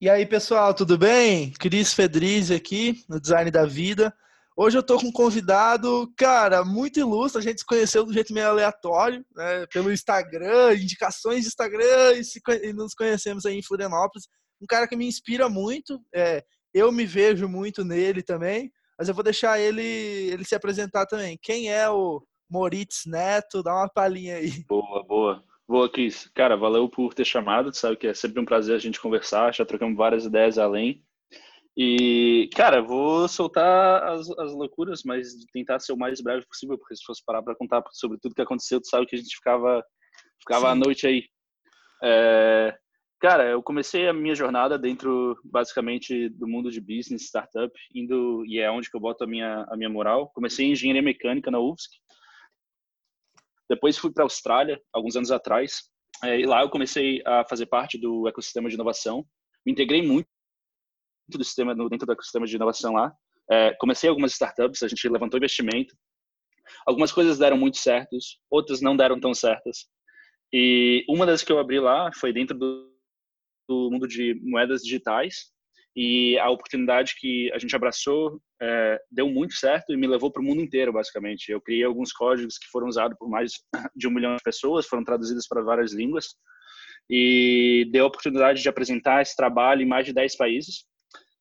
E aí, pessoal, tudo bem? Cris Fedriz aqui, no Design da Vida. Hoje eu tô com um convidado, cara, muito ilustre. A gente se conheceu de um jeito meio aleatório, né? Pelo Instagram, indicações de Instagram, e, se, e nos conhecemos aí em Florianópolis. Um cara que me inspira muito. É, eu me vejo muito nele também, mas eu vou deixar ele, ele se apresentar também. Quem é o Moritz Neto? Dá uma palhinha aí. Boa, boa. Boa, Cris. Cara, valeu por ter chamado. Tu sabe que é sempre um prazer a gente conversar. Já trocamos várias ideias além. E, cara, vou soltar as, as loucuras, mas tentar ser o mais breve possível, porque se fosse parar para contar sobre tudo que aconteceu, tu sabe que a gente ficava, ficava à noite aí. É, cara, eu comecei a minha jornada dentro, basicamente, do mundo de business, startup, indo, e é onde que eu boto a minha, a minha moral. Comecei em engenharia mecânica na UFSC, depois fui para a Austrália, alguns anos atrás, é, e lá eu comecei a fazer parte do ecossistema de inovação. Me integrei muito do sistema, dentro do ecossistema de inovação lá. É, comecei algumas startups, a gente levantou investimento. Algumas coisas deram muito certos, outras não deram tão certas. E uma das que eu abri lá foi dentro do, do mundo de moedas digitais, e a oportunidade que a gente abraçou é, deu muito certo e me levou para o mundo inteiro, basicamente. Eu criei alguns códigos que foram usados por mais de um milhão de pessoas, foram traduzidos para várias línguas e deu a oportunidade de apresentar esse trabalho em mais de 10 países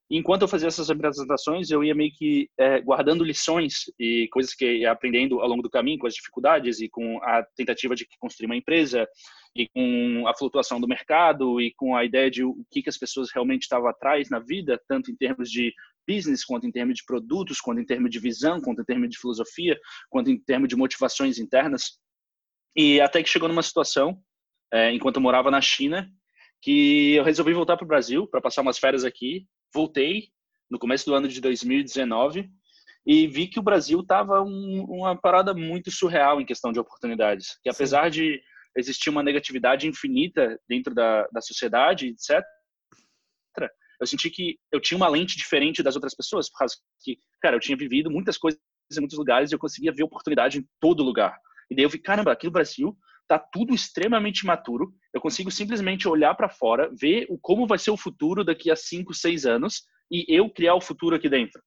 enquanto eu fazia essas apresentações, eu ia meio que é, guardando lições e coisas que ia aprendendo ao longo do caminho, com as dificuldades e com a tentativa de construir uma empresa e com a flutuação do mercado e com a ideia de o que, que as pessoas realmente estavam atrás na vida, tanto em termos de business, quanto em termos de produtos, quanto em termos de visão, quanto em termos de filosofia, quanto em termos de motivações internas. E até que chegou numa situação, é, enquanto eu morava na China, que eu resolvi voltar para o Brasil para passar umas férias aqui voltei no começo do ano de 2019 e vi que o Brasil estava um, uma parada muito surreal em questão de oportunidades. Que apesar Sim. de existir uma negatividade infinita dentro da, da sociedade, etc., eu senti que eu tinha uma lente diferente das outras pessoas, por causa que, cara, eu tinha vivido muitas coisas em muitos lugares e eu conseguia ver oportunidade em todo lugar. E daí eu vi, caramba, aqui no Brasil tá tudo extremamente maturo. Eu consigo simplesmente olhar para fora, ver o, como vai ser o futuro daqui a 5, 6 anos e eu criar o futuro aqui dentro.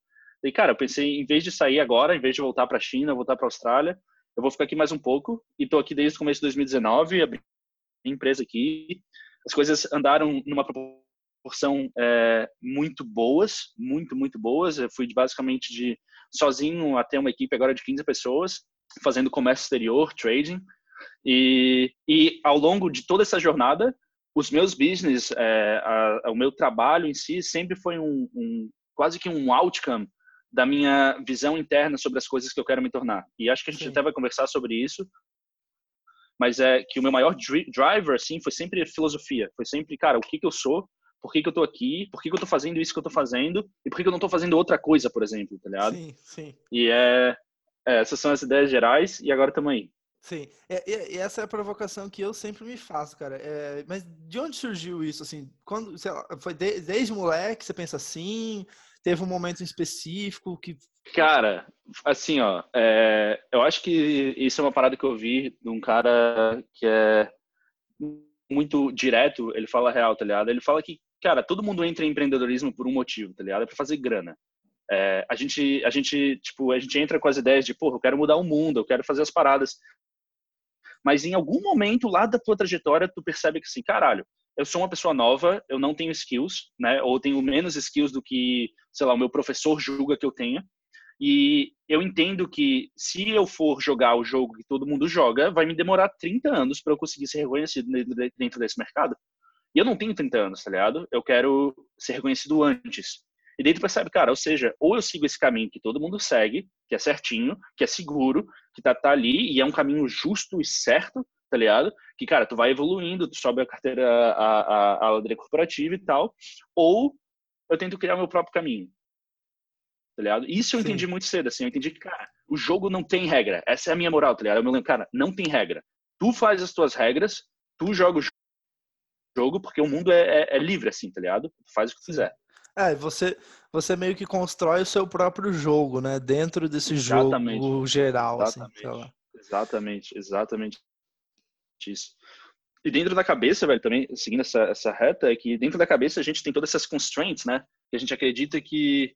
E cara, eu pensei, em vez de sair agora, em vez de voltar para a China, voltar para a Austrália, eu vou ficar aqui mais um pouco e estou aqui desde o começo de 2019, abri empresa aqui. As coisas andaram numa proporção é, muito boas, muito, muito boas. Eu fui basicamente de sozinho até uma equipe agora de 15 pessoas, fazendo comércio exterior, trading. E, e ao longo de toda essa jornada, os meus business, é, a, a, o meu trabalho em si sempre foi um, um, quase que um outcome da minha visão interna sobre as coisas que eu quero me tornar. E acho que a gente Sim. até vai conversar sobre isso. Mas é que o meu maior driver, assim, foi sempre filosofia. Foi sempre, cara, o que, que eu sou, por que, que eu tô aqui, por que, que eu tô fazendo isso que eu tô fazendo, e por que, que eu não tô fazendo outra coisa, por exemplo, tá ligado? Sim, sim. E é, é essas são as ideias gerais, e agora estamos aí. Sim, é, essa é a provocação que eu sempre me faço, cara. É, mas de onde surgiu isso? Assim, quando lá, foi de, desde moleque você pensa assim? Teve um momento específico que. Cara, assim, ó, é, eu acho que isso é uma parada que eu vi de um cara que é muito direto. Ele fala real, tá ligado? Ele fala que, cara, todo mundo entra em empreendedorismo por um motivo, tá ligado? É pra fazer grana. É, a gente, a gente, tipo, a gente entra com as ideias de, porra, eu quero mudar o mundo, eu quero fazer as paradas mas em algum momento lá da tua trajetória tu percebe que assim, caralho, eu sou uma pessoa nova, eu não tenho skills, né? Ou tenho menos skills do que, sei lá, o meu professor julga que eu tenha. E eu entendo que se eu for jogar o jogo que todo mundo joga, vai me demorar 30 anos para eu conseguir ser reconhecido dentro desse mercado. E eu não tenho 30 anos, tá ligado? Eu quero ser reconhecido antes. E daí tu percebe, cara, ou seja, ou eu sigo esse caminho que todo mundo segue, que é certinho, que é seguro, que tá, tá ali e é um caminho justo e certo, tá ligado? Que, cara, tu vai evoluindo, tu sobe a carteira, a, a, a ladeira corporativa e tal, ou eu tento criar meu próprio caminho, tá ligado? Isso eu Sim. entendi muito cedo, assim, eu entendi que, cara, o jogo não tem regra, essa é a minha moral, tá ligado? Eu me lembro, cara, não tem regra. Tu faz as tuas regras, tu joga o jogo, porque o mundo é, é, é livre, assim, tá ligado? Tu faz o que tu quiser. É, você, você meio que constrói o seu próprio jogo, né? Dentro desse exatamente. jogo geral, assim, exatamente. assim, Exatamente, exatamente isso. E dentro da cabeça, velho, também, seguindo essa, essa reta, é que dentro da cabeça a gente tem todas essas constraints, né? Que a gente acredita que,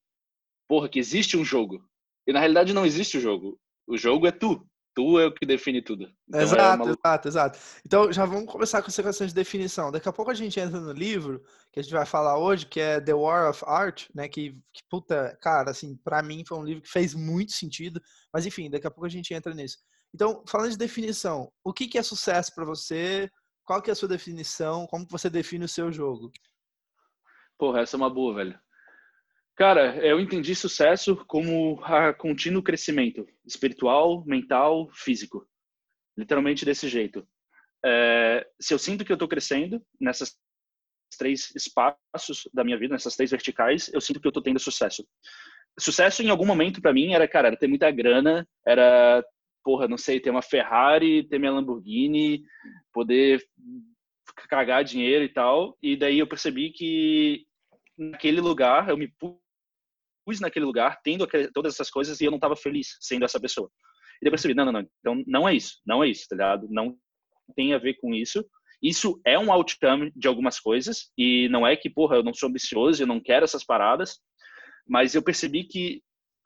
porra, que existe um jogo. E na realidade não existe o jogo. O jogo é tu. Tu é o que define tudo. Então, exato, é exato, exato. Então já vamos começar com essa questão de definição. Daqui a pouco a gente entra no livro que a gente vai falar hoje, que é The War of Art, né? Que, que puta, cara, assim, para mim foi um livro que fez muito sentido. Mas enfim, daqui a pouco a gente entra nisso. Então, falando de definição, o que, que é sucesso para você? Qual que é a sua definição? Como você define o seu jogo? Porra, essa é uma boa, velho. Cara, eu entendi sucesso como a contínuo crescimento espiritual, mental, físico. Literalmente desse jeito. É, se eu sinto que eu estou crescendo nessas três espaços da minha vida, nessas três verticais, eu sinto que eu estou tendo sucesso. Sucesso em algum momento para mim era, cara, era ter muita grana, era, porra, não sei, ter uma Ferrari, ter minha Lamborghini, poder cagar dinheiro e tal. E daí eu percebi que naquele lugar eu me pus naquele lugar tendo todas essas coisas e eu não estava feliz sendo essa pessoa. E depois percebi, não, não, não, então não é isso, não é isso, tá ligado? Não tem a ver com isso. Isso é um outcome de algumas coisas e não é que, porra, eu não sou ambicioso, eu não quero essas paradas, mas eu percebi que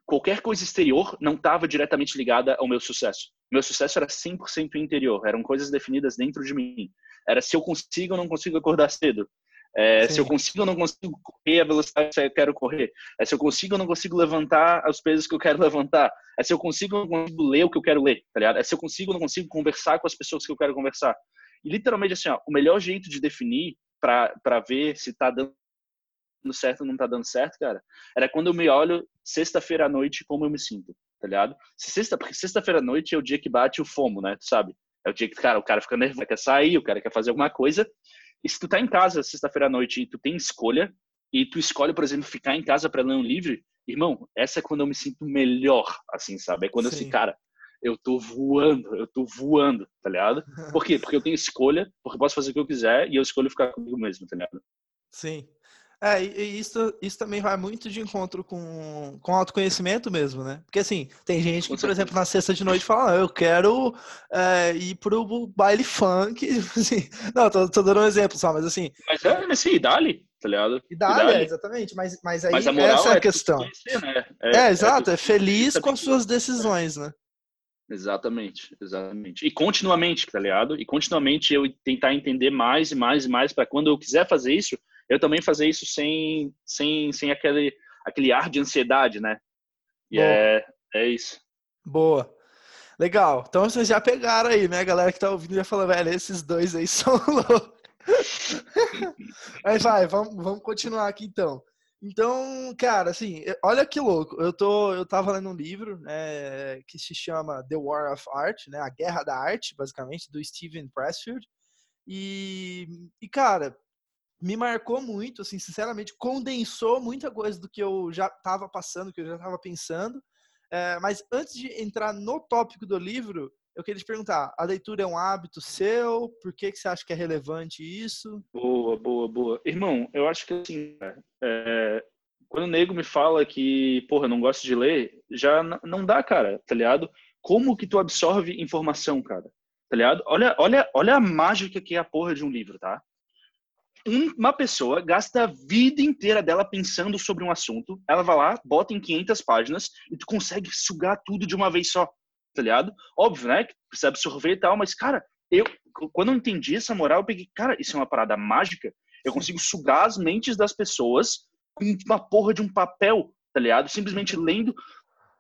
qualquer coisa exterior não estava diretamente ligada ao meu sucesso. Meu sucesso era 100% interior, eram coisas definidas dentro de mim. Era se eu consigo ou não consigo acordar cedo. É, se eu consigo ou não consigo correr a velocidade que eu quero correr. É, se eu consigo ou não consigo levantar os pesos que eu quero levantar. É se eu consigo ou não consigo ler o que eu quero ler, tá ligado? É se eu consigo ou não consigo conversar com as pessoas que eu quero conversar. E literalmente assim, ó, o melhor jeito de definir para ver se tá dando certo ou não tá dando certo, cara, era quando eu me olho sexta-feira à noite como eu me sinto, tá ligado? Sexta, porque sexta-feira à noite é o dia que bate o fomo, né? Tu sabe? É o dia que, cara, o cara fica nervoso, quer sair, o cara quer fazer alguma coisa. E se tu tá em casa sexta-feira à noite e tu tem escolha, e tu escolhe, por exemplo, ficar em casa para ler um livro, irmão, essa é quando eu me sinto melhor, assim, sabe? É quando Sim. eu assim, cara, eu tô voando, eu tô voando, tá ligado? Por quê? Porque eu tenho escolha, porque eu posso fazer o que eu quiser e eu escolho ficar comigo mesmo, tá ligado? Sim. É, e isso, isso também vai muito de encontro com, com autoconhecimento mesmo, né? Porque assim, tem gente que, por exemplo, na sexta de noite fala, não, eu quero é, ir pro baile funk, assim, não, tô, tô, dando um exemplo só, mas assim... Mas é, assim, dali, tá ligado? E dali, é, exatamente, mas, mas aí mas a essa é a é questão. Conhecer, né? É, é, exato, é, feliz com as suas decisões, né? Exatamente, exatamente. E continuamente, tá ligado? E continuamente eu tentar entender mais e mais e mais para quando eu quiser fazer isso, eu também fazer isso sem, sem, sem aquele, aquele ar de ansiedade, né? E é, é isso. Boa. Legal. Então vocês já pegaram aí, né? A galera que tá ouvindo já falou, velho, esses dois aí são loucos. Mas vai, vamos, vamos continuar aqui então. Então, cara, assim, olha que louco. Eu tô, eu tava lendo um livro, né, que se chama The War of Art, né, a Guerra da Arte, basicamente, do Steven Pressfield. E, e cara, me marcou muito, assim, sinceramente, condensou muita coisa do que eu já estava passando, que eu já estava pensando. É, mas antes de entrar no tópico do livro, eu queria te perguntar: a leitura é um hábito seu? Por que, que você acha que é relevante isso? Boa, boa, boa. Irmão, eu acho que assim, é, quando o nego me fala que, porra, não gosto de ler, já não dá, cara, tá ligado? Como que tu absorve informação, cara? Tá ligado? Olha, olha, olha a mágica que é a porra de um livro, tá? Uma pessoa gasta a vida inteira dela pensando sobre um assunto, ela vai lá, bota em 500 páginas e tu consegue sugar tudo de uma vez só, tá ligado? Óbvio, né? Que precisa absorver e tal, mas, cara, eu, quando eu entendi essa moral, eu peguei, cara, isso é uma parada mágica. Eu consigo sugar as mentes das pessoas com uma porra de um papel, tá ligado? Simplesmente lendo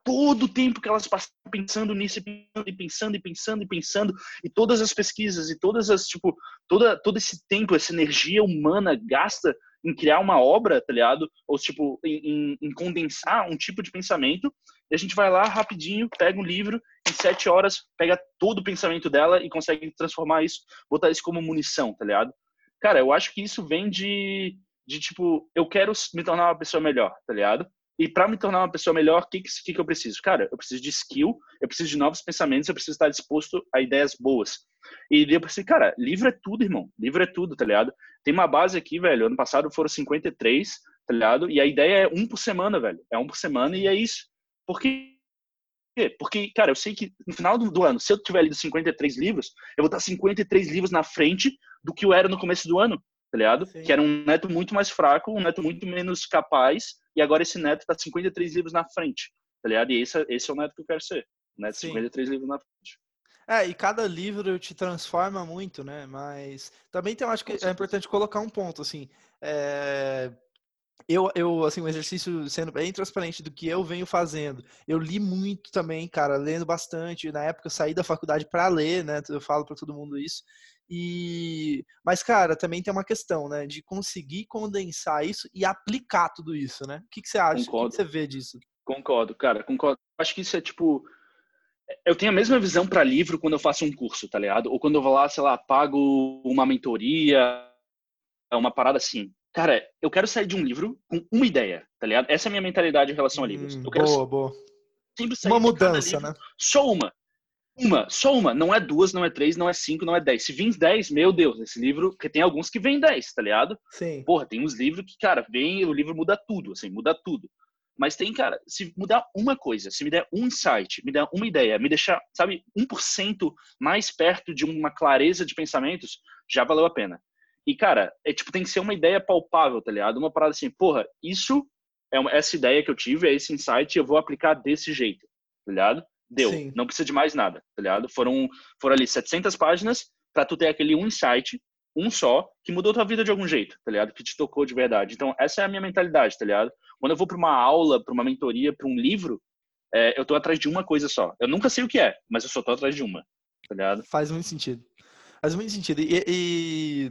todo o tempo que elas passam pensando nisso e pensando e pensando e pensando e todas as pesquisas e todas as tipo toda todo esse tempo essa energia humana gasta em criar uma obra tá ligado? Ou tipo em, em, condensar um tipo de pensamento e a gente vai lá rapidinho pega um livro em sete horas pega todo o pensamento dela e consegue transformar isso botar isso como munição tá ligado? Cara eu acho que isso vem de de tipo eu quero me tornar uma pessoa melhor tá ligado e para me tornar uma pessoa melhor, o que, que, que eu preciso? Cara, eu preciso de skill, eu preciso de novos pensamentos, eu preciso estar disposto a ideias boas. E eu pensei, cara, livro é tudo, irmão. Livro é tudo, tá ligado? Tem uma base aqui, velho. Ano passado foram 53, tá ligado? E a ideia é um por semana, velho. É um por semana e é isso. Porque quê? Porque, cara, eu sei que no final do, do, ano, se eu tiver lido 53 livros, eu vou estar 53 livros na frente do que eu era no começo do ano, tá ligado? Sim. Que era um neto muito mais fraco, um neto muito menos capaz, e agora esse neto tá 53 livros na frente, tá ligado? E esse, esse é o neto que eu quero ser, neto Sim. 53 livros na frente. É, e cada livro te transforma muito, né? Mas também tem, eu acho que é importante colocar um ponto, assim, é, eu, eu, assim, um exercício sendo bem transparente do que eu venho fazendo. Eu li muito também, cara, lendo bastante. Na época eu saí da faculdade para ler, né? Eu falo para todo mundo isso. E mas cara, também tem uma questão, né, de conseguir condensar isso e aplicar tudo isso, né? O que, que você acha? Concordo. O que, que você vê disso? Concordo, cara, concordo. Acho que isso é tipo eu tenho a mesma visão para livro quando eu faço um curso, tá ligado? Ou quando eu vou lá, sei lá, pago uma mentoria, uma parada assim cara, eu quero sair de um livro com uma ideia, tá ligado? Essa é a minha mentalidade em relação a livros. Quero boa, boa. Uma mudança, né? Só uma. Uma, só uma. Não é duas, não é três, não é cinco, não é dez. Se vir dez, meu Deus, esse livro, porque tem alguns que vêm dez, tá ligado? Sim. Porra, tem uns livros que, cara, vem, o livro muda tudo, assim, muda tudo. Mas tem, cara, se mudar uma coisa, se me der um insight, me der uma ideia, me deixar, sabe, 1% mais perto de uma clareza de pensamentos, já valeu a pena. E, cara, é tipo, tem que ser uma ideia palpável, tá ligado? Uma parada assim, porra, isso é uma, essa ideia que eu tive, é esse insight, eu vou aplicar desse jeito, tá ligado? Deu. Sim. Não precisa de mais nada, tá ligado? Foram, foram ali 700 páginas para tu ter aquele um insight, um só, que mudou tua vida de algum jeito, tá ligado? Que te tocou de verdade. Então, essa é a minha mentalidade, tá ligado? Quando eu vou para uma aula, para uma mentoria, para um livro, é, eu tô atrás de uma coisa só. Eu nunca sei o que é, mas eu só tô atrás de uma, tá ligado? Faz muito sentido. Faz muito sentido. E, e,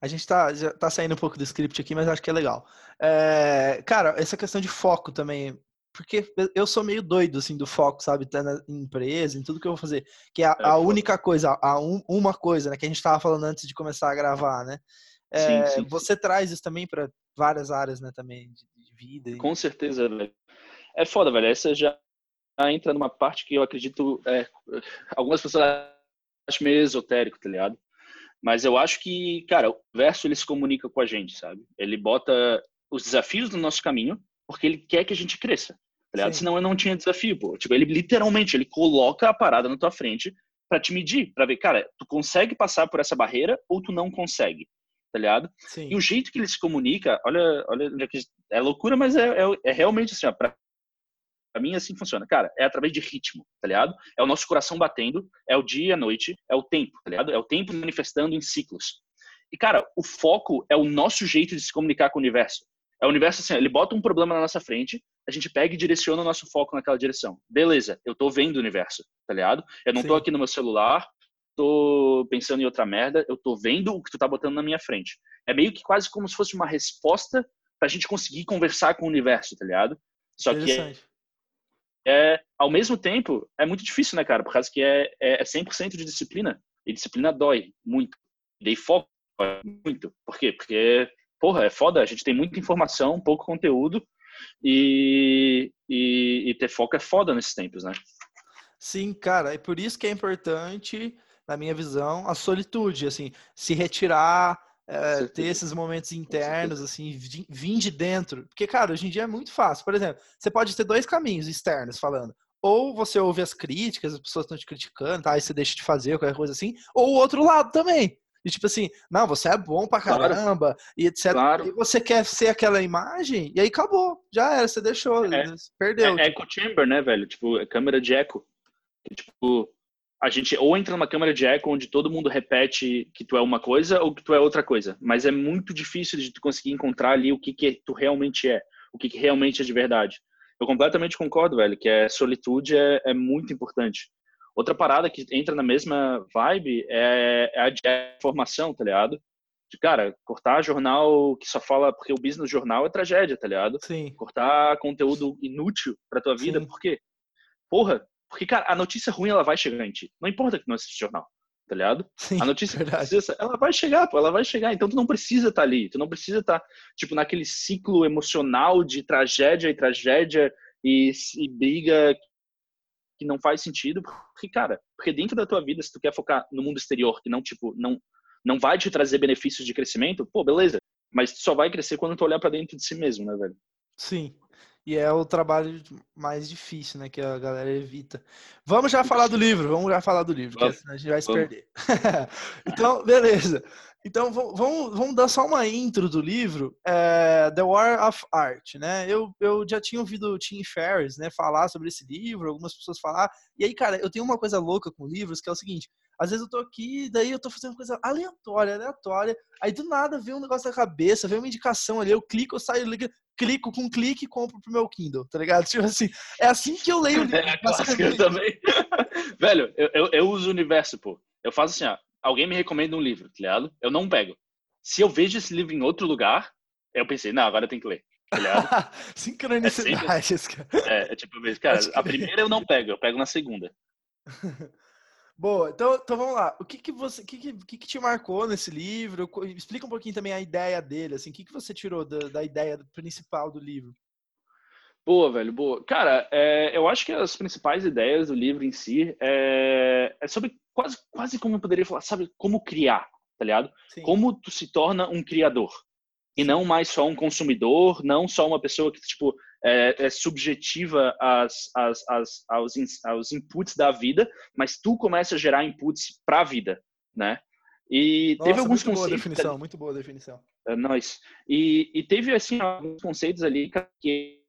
a gente tá, já tá saindo um pouco do script aqui, mas acho que é legal. É, cara, essa questão de foco também. Porque eu sou meio doido, assim, do foco, sabe? Tá na empresa, em tudo que eu vou fazer. Que é a, é, a única coisa, a um, uma coisa, né? Que a gente tava falando antes de começar a gravar, né? É, sim, sim, você sim. traz isso também para várias áreas, né? Também de, de vida. Com certeza, velho. É foda, velho. Essa já entra numa parte que eu acredito. É, algumas pessoas acho meio esotérico, tá ligado? Mas eu acho que, cara, o verso ele se comunica com a gente, sabe? Ele bota os desafios no nosso caminho porque ele quer que a gente cresça, tá? Senão eu não tinha desafio, pô. Tipo, ele literalmente, ele coloca a parada na tua frente para te medir, para ver, cara, tu consegue passar por essa barreira ou tu não consegue, tá ligado? Sim. E o jeito que ele se comunica, olha, olha, é loucura, mas é, é, é realmente assim, ó, pra Pra mim, assim funciona. Cara, é através de ritmo, tá ligado? É o nosso coração batendo, é o dia e a noite, é o tempo, tá ligado? É o tempo manifestando em ciclos. E, cara, o foco é o nosso jeito de se comunicar com o universo. É o universo assim, ele bota um problema na nossa frente, a gente pega e direciona o nosso foco naquela direção. Beleza, eu tô vendo o universo, tá ligado? Eu não Sim. tô aqui no meu celular, tô pensando em outra merda, eu tô vendo o que tu tá botando na minha frente. É meio que quase como se fosse uma resposta pra gente conseguir conversar com o universo, tá ligado? Só que é, ao mesmo tempo, é muito difícil, né, cara? Por causa que é, é 100% de disciplina. E disciplina dói muito. E daí foco muito. Por quê? Porque, porra, é foda. A gente tem muita informação, pouco conteúdo. E, e, e ter foco é foda nesses tempos, né? Sim, cara. É por isso que é importante, na minha visão, a solitude. Assim, se retirar é, ter esses momentos internos, assim, vir de dentro. Porque, cara, hoje em dia é muito fácil. Por exemplo, você pode ter dois caminhos externos falando. Ou você ouve as críticas, as pessoas estão te criticando, tá? Aí você deixa de fazer, qualquer coisa assim. Ou o outro lado também. E tipo assim, não, você é bom pra caramba, claro. e etc. Claro. E você quer ser aquela imagem, e aí acabou. Já era, você deixou, é, perdeu. É, tipo. echo chamber, né, velho? Tipo, é câmera de eco. Tipo, a gente ou entra numa câmera de eco onde todo mundo repete que tu é uma coisa ou que tu é outra coisa, mas é muito difícil de tu conseguir encontrar ali o que que tu realmente é, o que, que realmente é de verdade. Eu completamente concordo, velho, que a solitude é, é muito importante. Outra parada que entra na mesma vibe é, é a de formação, tá ligado? De, cara, cortar jornal que só fala porque o business jornal é tragédia, tá ligado? Sim. Cortar conteúdo inútil pra tua vida, Sim. por quê? Porra, porque, cara, a notícia ruim, ela vai chegar em ti. Não importa que não assiste jornal, tá ligado? Sim, a notícia precisa, ela vai chegar, pô, ela vai chegar. Então, tu não precisa estar tá ali. Tu não precisa estar, tá, tipo, naquele ciclo emocional de tragédia e tragédia e, e briga que não faz sentido. Porque, cara, porque dentro da tua vida, se tu quer focar no mundo exterior, que não, tipo, não, não vai te trazer benefícios de crescimento, pô, beleza. Mas tu só vai crescer quando tu olhar para dentro de si mesmo, né, velho? Sim. E é o trabalho mais difícil, né? Que a galera evita. Vamos já falar do livro, vamos já falar do livro, vamos, que a gente vai se vamos. perder. então, beleza. Então, vamos, vamos dar só uma intro do livro, é, The War of Art, né? Eu, eu já tinha ouvido o Tim Ferriss, né, falar sobre esse livro, algumas pessoas falar. E aí, cara, eu tenho uma coisa louca com livros, que é o seguinte, às vezes eu tô aqui, daí eu tô fazendo coisa aleatória, aleatória, aí do nada vem um negócio na cabeça, vem uma indicação ali, eu clico, eu saio, clico com um clique e compro pro meu Kindle, tá ligado? Tipo assim, é assim que eu leio o livro. É, eu também. Velho, eu, eu, eu uso o universo, pô. Eu faço assim, ó, alguém me recomenda um livro, tá ligado? Eu não pego. Se eu vejo esse livro em outro lugar, eu pensei, não, agora eu tenho que ler. Tá Sincronicidade. É, é, é tipo, cara, a primeira eu não pego, eu pego na segunda. Boa, então, então vamos lá. O que que você, que, que, que te marcou nesse livro? Explica um pouquinho também a ideia dele, assim, o que que você tirou da, da ideia principal do livro? Boa, velho, boa. Cara, é, eu acho que as principais ideias do livro em si é, é sobre quase, quase como eu poderia falar, sabe, como criar, tá ligado? Sim. Como tu se torna um criador e não mais só um consumidor, não só uma pessoa que tipo é, é subjetiva às, às, às, aos, aos inputs da vida, mas tu começa a gerar inputs para a vida, né? E Nossa, teve alguns muito conceitos. Boa definição, muito boa definição. É, nós. E, e teve assim alguns conceitos ali que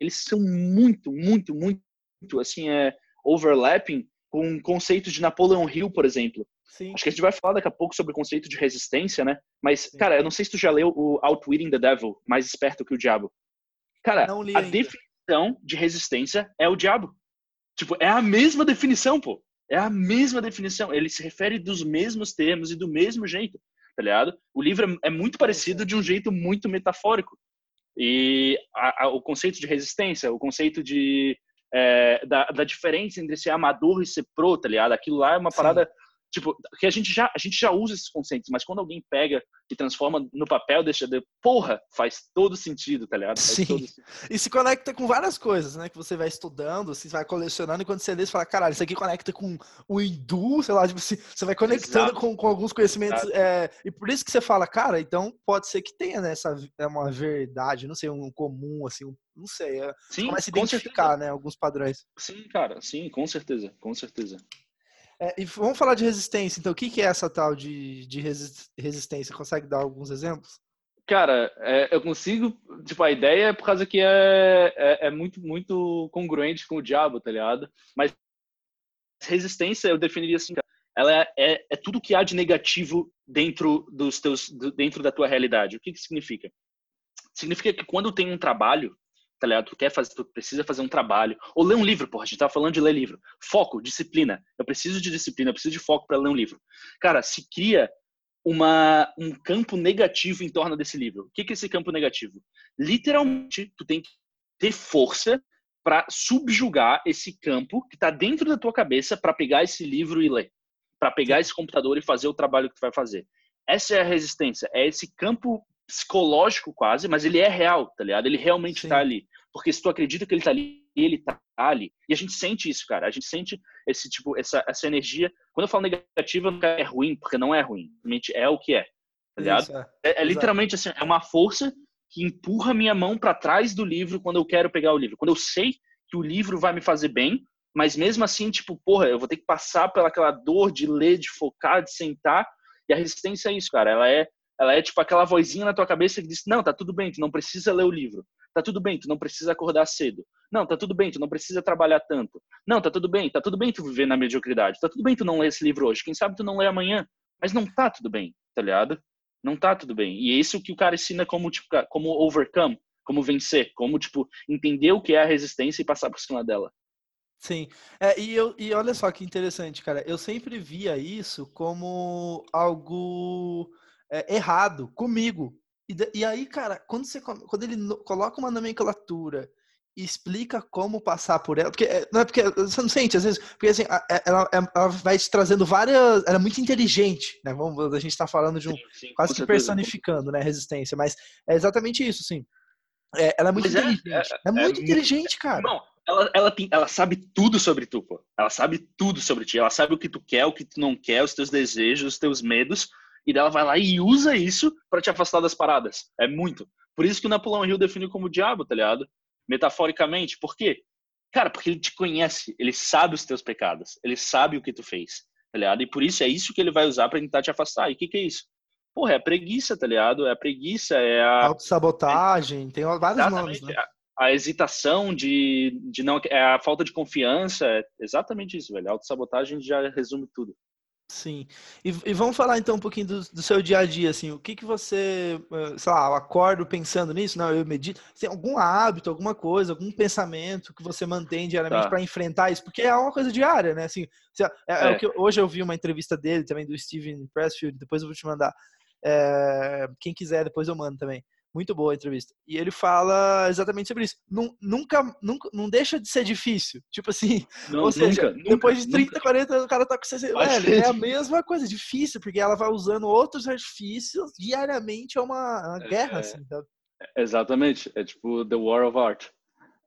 eles são muito, muito, muito assim é overlapping com conceitos de Napoleon Hill, por exemplo. Sim. Acho que a gente vai falar daqui a pouco sobre o conceito de resistência, né? Mas, Sim. cara, eu não sei se tu já leu o Outwitting the Devil, Mais Esperto que o Diabo. Cara, a ainda. definição de resistência é o diabo. Tipo, é a mesma definição, pô. É a mesma definição. Ele se refere dos mesmos termos e do mesmo jeito, tá ligado? O livro é, é muito parecido de um jeito muito metafórico. E a, a, o conceito de resistência, o conceito de é, da, da, diferença entre ser amador e ser pro, tá ligado? Aquilo lá é uma Sim. parada tipo, que a gente já a gente já usa esses conceitos, mas quando alguém pega e transforma no papel, deixa de porra, faz todo sentido, tá ligado? Faz Sim. Sentido. E se conecta com várias coisas, né? Que você vai estudando, você vai colecionando, e quando você lê, você fala, caralho, isso aqui conecta com o hindu, sei lá, tipo, você, você vai conectando com, com, alguns conhecimentos. É, e por isso que você fala, cara, então pode ser que tenha nessa né, é uma verdade, não sei, um comum, assim, um, não sei. É, sim, começa a identificar, né, alguns padrões. Sim, cara, sim, com certeza, com certeza. É, e vamos falar de resistência. Então, o que, que é essa tal de, de resistência? Consegue dar alguns exemplos? Cara, é, eu consigo. Tipo, a ideia é por causa que é, é, é, muito, muito congruente com o diabo, tá ligado? Mas resistência eu definiria assim, cara, ela é, é, é, tudo que há de negativo dentro dos teus, dentro da tua realidade. O que, que significa? Significa que quando tem um trabalho tá ligado? Tu quer fazer, tu precisa fazer um trabalho. Ou ler um livro, porra, a gente tava falando de ler livro. Foco, disciplina. Eu preciso de disciplina, eu preciso de foco para ler um livro. Cara, se cria uma, um campo negativo em torno desse livro. O que, que é esse campo negativo? Literalmente, tu tem que ter força para subjugar esse campo que está dentro da tua cabeça para pegar esse livro e ler. Para pegar esse computador e fazer o trabalho que tu vai fazer. Essa é a resistência. É esse campo psicológico quase, mas ele é real, tá ligado? Ele realmente Sim. tá ali. Porque se tu acredita que ele tá ali, ele tá ali. E a gente sente isso, cara. A gente sente esse tipo, essa, essa energia. Quando eu falo negativa, não é ruim, porque não é ruim. Realmente é o que é. Tá ligado? Isso, é. É, é literalmente assim, é uma força que empurra minha mão para trás do livro quando eu quero pegar o livro. Quando eu sei que o livro vai me fazer bem, mas mesmo assim, tipo, porra, eu vou ter que passar pelaquela dor de ler, de focar, de sentar. E a resistência é isso, cara. Ela é ela é tipo aquela vozinha na tua cabeça que diz: Não, tá tudo bem, tu não precisa ler o livro. Tá tudo bem, tu não precisa acordar cedo. Não, tá tudo bem, tu não precisa trabalhar tanto. Não, tá tudo bem, tá tudo bem tu viver na mediocridade. Tá tudo bem tu não ler esse livro hoje. Quem sabe tu não lê amanhã. Mas não tá tudo bem, tá ligado? Não tá tudo bem. E é isso que o cara ensina como, tipo, como overcome, como vencer, como, tipo, entender o que é a resistência e passar por cima dela. Sim, é, e, eu, e olha só que interessante, cara. Eu sempre via isso como algo é, errado comigo. E, e, aí, cara, quando, você, quando ele coloca uma nomenclatura e explica como passar por ela, porque é, não é porque você não sente, às vezes, porque assim, é, ela, ela vai te trazendo várias. Ela é muito inteligente, né? Vamos, a gente está falando de um. Sim, sim, quase que personificando, né? Resistência, mas é exatamente isso, sim. É, ela é muito mas é, inteligente. É, é, muito inteligente, cara. Não, ela, ela, tem, ela sabe tudo sobre tu, pô. Ela sabe tudo sobre ti. Ela sabe o que tu quer, o que tu não quer, os teus desejos, os teus medos e dela vai lá e usa isso para te afastar das paradas. É muito. Por isso que o Napoleão Hill definiu como diabo, tá ligado? metaforicamente. Por quê? Cara, porque ele te conhece, ele sabe os teus pecados, ele sabe o que tu fez, tá ligado? E por isso é isso que ele vai usar para tentar te afastar. E o que, que é isso? Porra, é a preguiça, tá ligado? É a preguiça, é a. Autossabotagem, é... tem vários Exatamente. nomes. Né? A, a, hesitação de, de não. É a falta de confiança, é exatamente isso, velho. A autossabotagem já resume tudo. Sim. E, e, vamos falar então um pouquinho do, do, seu dia a dia, assim, o que que você, eh, sei lá, eu acordo pensando nisso, não, eu medito, tem algum hábito, alguma coisa, algum pensamento que você mantém diariamente tá. para enfrentar isso, porque é uma coisa diária, né, assim, é, é. é, o que hoje eu vi uma entrevista dele também do Steven Pressfield, depois eu vou te mandar, é, quem quiser depois eu mando também. Muito boa a entrevista. E ele fala exatamente sobre isso. Nunca, nunca, não deixa de ser difícil. Tipo assim, não, ou seja, nunca, depois de 30, nunca. 40 o cara tá com 60. Velho, é a mesma coisa, difícil, porque ela vai usando outros artifícios diariamente, é uma, uma guerra, é, assim, sabe? Exatamente. É tipo The War of Art.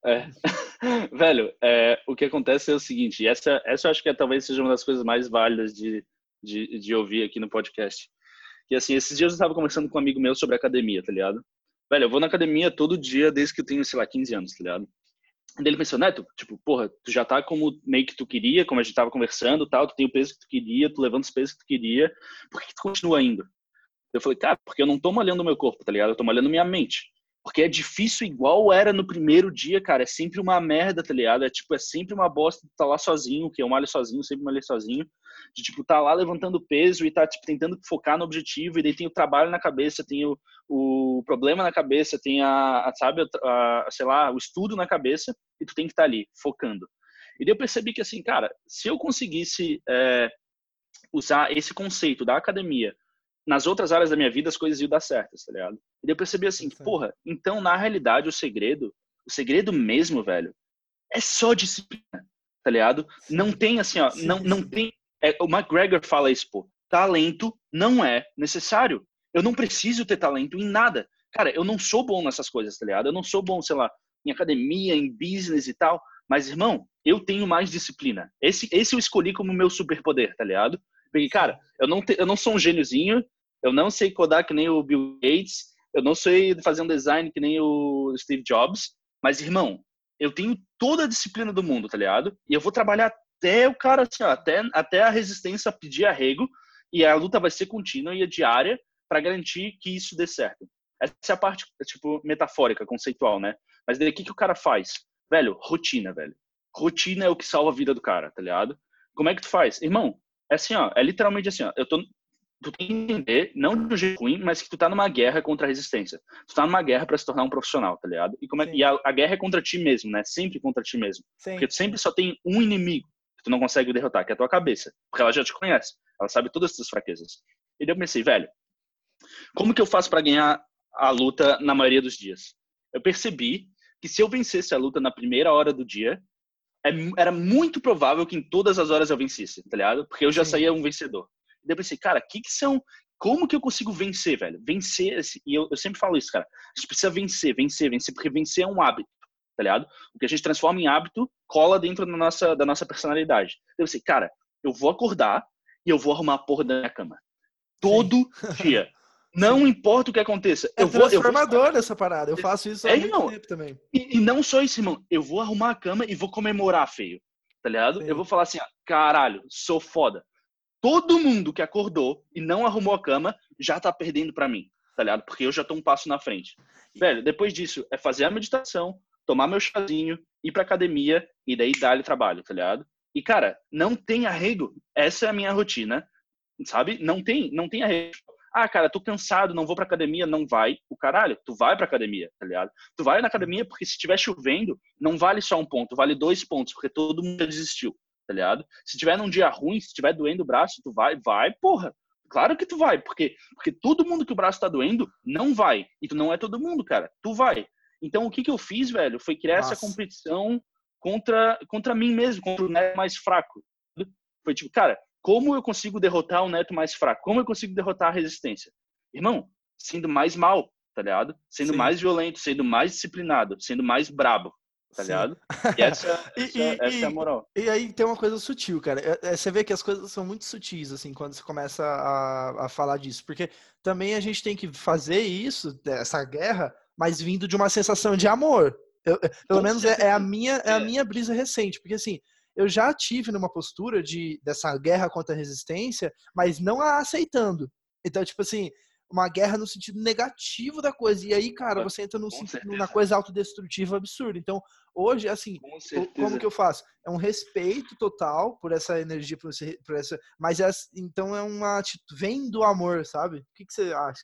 É. Velho, é, o que acontece é o seguinte, essa, essa eu acho que é, talvez seja uma das coisas mais válidas de, de, de ouvir aqui no podcast. Que assim, esses dias eu estava conversando com um amigo meu sobre academia, tá ligado? Velho, eu vou na academia todo dia desde que eu tenho, sei lá, 15 anos, tá ligado? E ele pensou, Neto, tipo, porra, tu já tá como meio que tu queria, como a gente tava conversando tal, tu tem o peso que tu queria, tu levanta os pesos que tu queria, por que, que tu continua indo? Eu falei, cara, porque eu não tô malhando o meu corpo, tá ligado? Eu tô malhando minha mente. Porque é difícil igual era no primeiro dia, cara. É sempre uma merda, tá ligado? É tipo, é sempre uma bosta de tá lá sozinho, que eu malho sozinho, sempre malhei sozinho. De tipo, tá lá levantando peso e tá tipo, tentando focar no objetivo, e daí tem o trabalho na cabeça, tem o, o problema na cabeça, tem a, a sabe, a, a, sei lá, o estudo na cabeça, e tu tem que estar tá ali, focando. E daí eu percebi que assim, cara, se eu conseguisse é, usar esse conceito da academia nas outras áreas da minha vida as coisas iam dar certas, tá ligado? E eu percebi assim, porra, então na realidade o segredo, o segredo mesmo, velho, é só disciplina, tá ligado? Não tem assim, ó, não, não tem. É, o McGregor fala isso, pô, talento não é necessário. Eu não preciso ter talento em nada. Cara, eu não sou bom nessas coisas, tá ligado? Eu não sou bom, sei lá, em academia, em business e tal. Mas, irmão, eu tenho mais disciplina. Esse, esse eu escolhi como meu superpoder, tá ligado? Porque, cara, eu não, te, eu não sou um gêniozinho, eu não sei codar que nem o Bill Gates, eu não sei fazer um design que nem o Steve Jobs, mas, irmão, eu tenho toda a disciplina do mundo, tá ligado? E eu vou trabalhar até o cara, assim, ó, até, até a resistência pedir arrego, e a luta vai ser contínua e diária para garantir que isso dê certo. Essa é a parte, tipo, metafórica, conceitual, né? Mas daí o que, que o cara faz? Velho, rotina, velho. Rotina é o que salva a vida do cara, tá ligado? Como é que tu faz? Irmão, é assim, ó, é literalmente assim, ó, eu tô, tu tem que entender, não de um jeito ruim, mas que tu tá numa guerra contra a resistência. Tu tá numa guerra para se tornar um profissional, tá ligado? E, como é, e a, a, guerra é contra ti mesmo, né? Sempre contra ti mesmo. Sim. Porque tu sempre só tem um inimigo que tu não consegue derrotar, que é a tua cabeça. Porque ela já te conhece. Ela sabe todas as tuas fraquezas. E daí eu pensei, velho, como que eu faço para ganhar a luta na maioria dos dias? Eu percebi que se eu vencesse a luta na primeira hora do dia, era muito provável que em todas as horas eu vencesse, tá ligado? Porque eu já Sim. saía um vencedor. E daí eu pensei, cara, o que, que são. Como que eu consigo vencer, velho? Vencer, e eu, eu sempre falo isso, cara. A gente precisa vencer, vencer, vencer, porque vencer é um hábito, tá ligado? O que a gente transforma em hábito cola dentro da nossa, da nossa personalidade. Eu pensei, cara, eu vou acordar e eu vou arrumar a porra da minha cama. Todo dia. Não importa o que aconteça. É eu transformador vou, eu vou... essa parada. Eu faço isso há é, muito tempo também. E, e, não só isso, irmão. Eu vou arrumar a cama e vou comemorar, feio. Tá ligado? Sim. Eu vou falar assim, ó, caralho, sou foda todo mundo que acordou e não arrumou a cama já tá perdendo para mim, tá ligado? Porque eu já tô um passo na frente. Velho, depois disso é fazer a meditação, tomar meu chazinho, ir pra academia e daí dar-lhe trabalho, tá ligado? E cara, não tem arrego. Essa é a minha rotina, sabe? Não tem, não tem arrego. Ah, cara, tô cansado, não vou pra academia, não vai. O caralho, tu vai pra academia, tá ligado? Tu vai na academia porque se estiver chovendo, não vale só um ponto, vale dois pontos, porque todo mundo desistiu tá ligado? Se tiver num dia ruim, se tiver doendo o braço, tu vai, vai, porra. Claro que tu vai, porque porque todo mundo que o braço tá doendo não vai. E tu não é todo mundo, cara. Tu vai. Então o que que eu fiz, velho, foi criar Nossa. essa competição contra contra mim mesmo, contra o neto mais fraco. Foi tipo, cara, como eu consigo derrotar o neto mais fraco? Como eu consigo derrotar a resistência? Irmão, sendo mais mal, tá ligado? Sendo Sim. mais violento, sendo mais disciplinado, sendo mais brabo tá ligado? E essa, essa, e, essa é a moral. E aí tem uma coisa sutil, cara. É, é, você vê que as coisas são muito sutis, assim, quando você começa a, a falar disso. Porque também a gente tem que fazer isso, essa guerra, mas vindo de uma sensação de amor. Eu, pelo Com menos é, é, a minha, é a é. minha brisa recente, porque assim, eu já tive numa postura de dessa guerra contra a resistência, mas não a aceitando. Então, tipo assim, uma guerra no sentido negativo da coisa. E aí, cara, você entra num numa coisa autodestrutiva absurda. Então, hoje, assim, Com como que eu faço? É um respeito total por essa energia, por, esse, por essa. Mas é, então é uma. Vem do amor, sabe? O que, que você acha?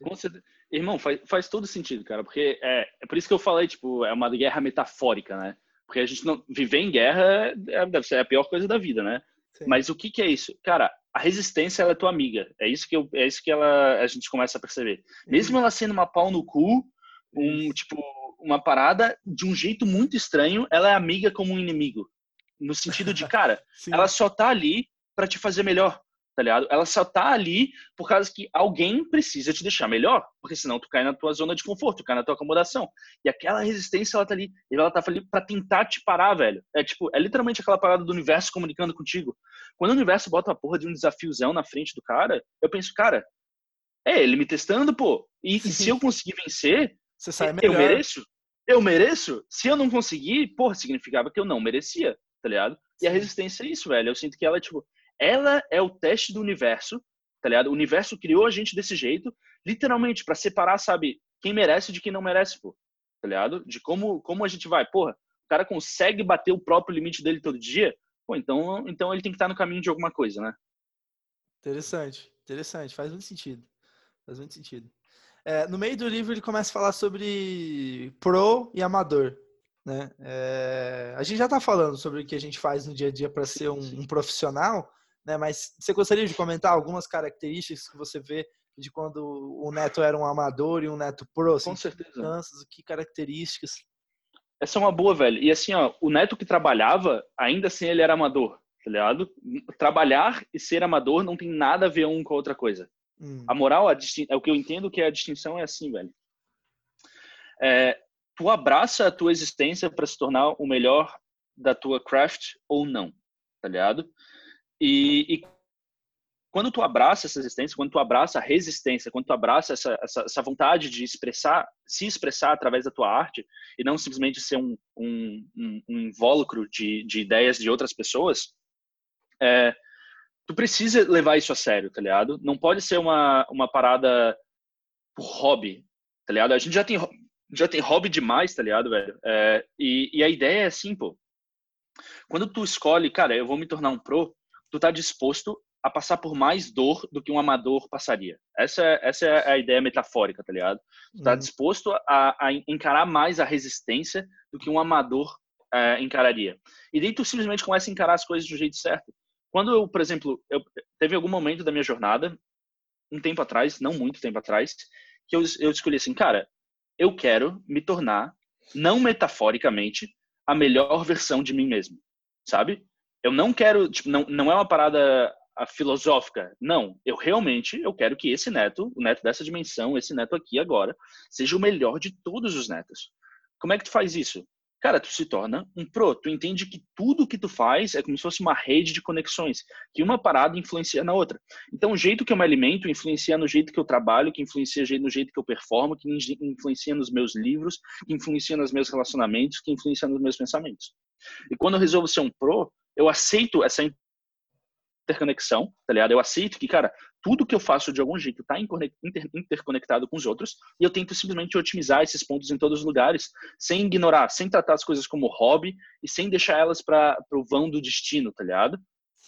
Irmão, faz, faz todo sentido, cara, porque é, é por isso que eu falei, tipo, é uma guerra metafórica, né? Porque a gente não. Viver em guerra é, deve ser a pior coisa da vida, né? Sim. Mas o que, que é isso? Cara, a resistência ela é tua amiga. É isso que eu, é isso que ela a gente começa a perceber. Uhum. Mesmo ela sendo uma pau no cu, um tipo uma parada de um jeito muito estranho, ela é amiga como um inimigo. No sentido de, cara, ela só tá ali para te fazer melhor tá ligado? Ela só tá ali por causa que alguém precisa te deixar melhor, porque senão tu cai na tua zona de conforto, tu cai na tua acomodação. E aquela resistência, ela tá ali, ela tá ali pra tentar te parar, velho. É tipo, é literalmente aquela parada do universo comunicando contigo. Quando o universo bota a porra de um desafiozão na frente do cara, eu penso, cara, é ele me testando, pô. E, e se eu conseguir vencer, eu mereço? Eu mereço? Se eu não conseguir, porra, significava que eu não merecia, tá ligado? E a resistência é isso, velho. Eu sinto que ela, é, tipo, ela é o teste do universo, tá ligado? O universo criou a gente desse jeito, literalmente, para separar, sabe, quem merece de quem não merece, pô. Tá ligado? De como, como a gente vai. Porra, o cara consegue bater o próprio limite dele todo dia, pô, então, então ele tem que estar no caminho de alguma coisa, né? Interessante, interessante. Faz muito sentido. Faz muito sentido. É, no meio do livro ele começa a falar sobre pro e amador. Né? É, a gente já está falando sobre o que a gente faz no dia a dia para ser um, um, profissional, né? Mas você gostaria de comentar algumas características que você vê de quando o Neto era um amador e um Neto pro? Assim, Com certeza. Que características? Essa é uma boa, velho. E assim, ó, o Neto que trabalhava, ainda assim ele era amador, tá ligado? Trabalhar e ser amador não tem nada a ver um com a outra coisa. Hum. A moral, a distin... é o que eu entendo que a distinção é assim, velho. É, tu abraça a tua existência para se tornar o melhor da tua craft ou não, tá ligado? E, e, quando tu abraça essa resistência, quando tu abraça a resistência, quando tu abraça essa, essa, essa, vontade de expressar, se expressar através da tua arte e não simplesmente ser um, um, um, um invólucro de, de ideias de outras pessoas, é, tu precisa levar isso a sério, tá ligado? Não pode ser uma, uma parada por hobby, tá ligado? A gente já tem, já tem hobby demais, tá ligado, velho? É, e, e a ideia é assim, pô. Quando tu escolhe, cara, eu vou me tornar um pro, tu tá disposto a passar por mais dor do que um amador passaria. Essa é, essa é a ideia metafórica, tá ligado? Tu tá uhum. disposto a, a, encarar mais a resistência do que um amador é, encararia. E daí tu simplesmente começa a encarar as coisas do jeito certo. Quando eu, por exemplo, eu teve algum momento da minha jornada, um tempo atrás, não muito tempo atrás, que eu, eu escolhi assim, cara, eu quero me tornar, não metaforicamente, a melhor versão de mim mesmo, sabe? Eu não quero, tipo, não, não é uma parada filosófica. Não, eu realmente eu quero que esse neto, o neto dessa dimensão, esse neto aqui agora, seja o melhor de todos os netos. Como é que tu faz isso? Cara, tu se torna um pro, tu entende que tudo que tu faz é como se fosse uma rede de conexões, que uma parada influencia na outra. Então, o jeito que eu me alimento influencia no jeito que eu trabalho, que influencia no jeito que eu performo, que influencia nos meus livros, que influencia nos meus relacionamentos, que influencia nos meus pensamentos. E quando eu resolvo ser um pro, eu aceito essa interconexão, tá ligado? Eu aceito que, cara, tudo que eu faço de algum jeito tá interconectado com os outros e eu tento simplesmente otimizar esses pontos em todos os lugares, sem ignorar, sem tratar as coisas como hobby e sem deixar elas para o vão do destino, tá ligado?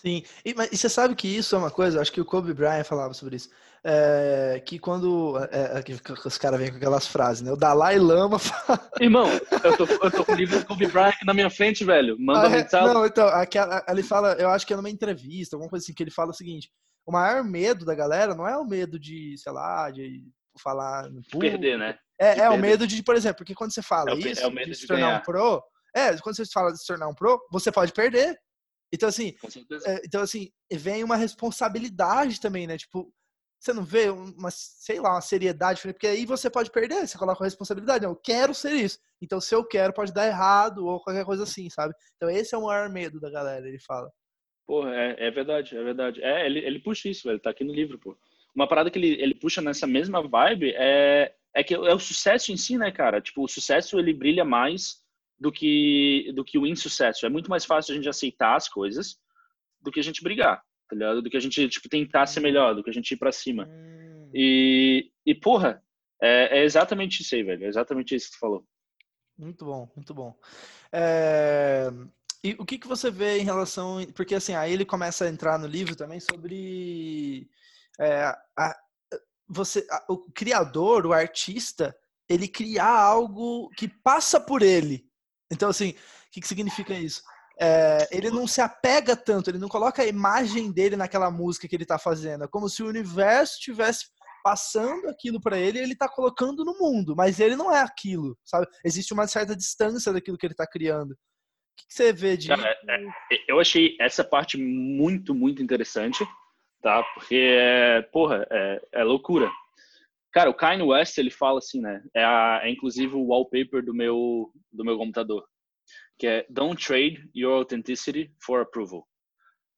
Sim, e, mas, e você sabe que isso é uma coisa, acho que o Kobe Bryant falava sobre isso, é, que quando é, é, que os caras vêm com aquelas frases, né? O Dalai Lama fala... Irmão, eu tô, eu tô com o livro do Kobe Bryant na minha frente, velho, manda ah, é, Não, então, aquela, ele fala, eu acho que é numa entrevista, alguma coisa assim, que ele fala o seguinte, o maior medo da galera não é o medo de, sei lá, de falar. Perder, né? É, é o medo de, por exemplo, porque quando você fala é isso, é de se tornar ganhar. um pro, é, quando você fala de se tornar um pro, você pode perder. Então, assim, é, então, assim, vem uma responsabilidade também, né? Tipo, você não vê uma, sei lá, uma seriedade, porque aí você pode perder, você coloca a responsabilidade, não, eu quero ser isso. Então, se eu quero, pode dar errado, ou qualquer coisa assim, sabe? Então, esse é o maior medo da galera, ele fala. Pô, é, é verdade, é verdade. É, ele, ele puxa isso, velho, tá aqui no livro, pô. Uma parada que ele, ele puxa nessa mesma vibe é, é que é o sucesso em si, né, cara? Tipo, o sucesso, ele brilha mais do que do que o insucesso. É muito mais fácil a gente aceitar as coisas do que a gente brigar, tá ligado? Do que a gente tipo tentar ser melhor, do que a gente ir para cima. Hum. E e porra, é, é, exatamente isso aí, velho. É exatamente isso que tu falou. Muito bom, muito bom. É... E o que, que você vê em relação. Porque assim, aí ele começa a entrar no livro também sobre. É, a, você, a, o criador, o artista, ele criar algo que passa por ele. Então, assim, o que, que significa isso? É, ele não se apega tanto, ele não coloca a imagem dele naquela música que ele está fazendo. É como se o universo tivesse passando aquilo para ele e ele está colocando no mundo, mas ele não é aquilo, sabe? Existe uma certa distância daquilo que ele está criando que, que você vê de. Cara, é, é, eu achei essa parte muito, muito interessante, tá? Porque, porra, é, é loucura. Cara, o Kanye West, ele fala assim, né? É, a, é inclusive o wallpaper do meu, do meu computador. Que é Don't trade your authenticity for approval.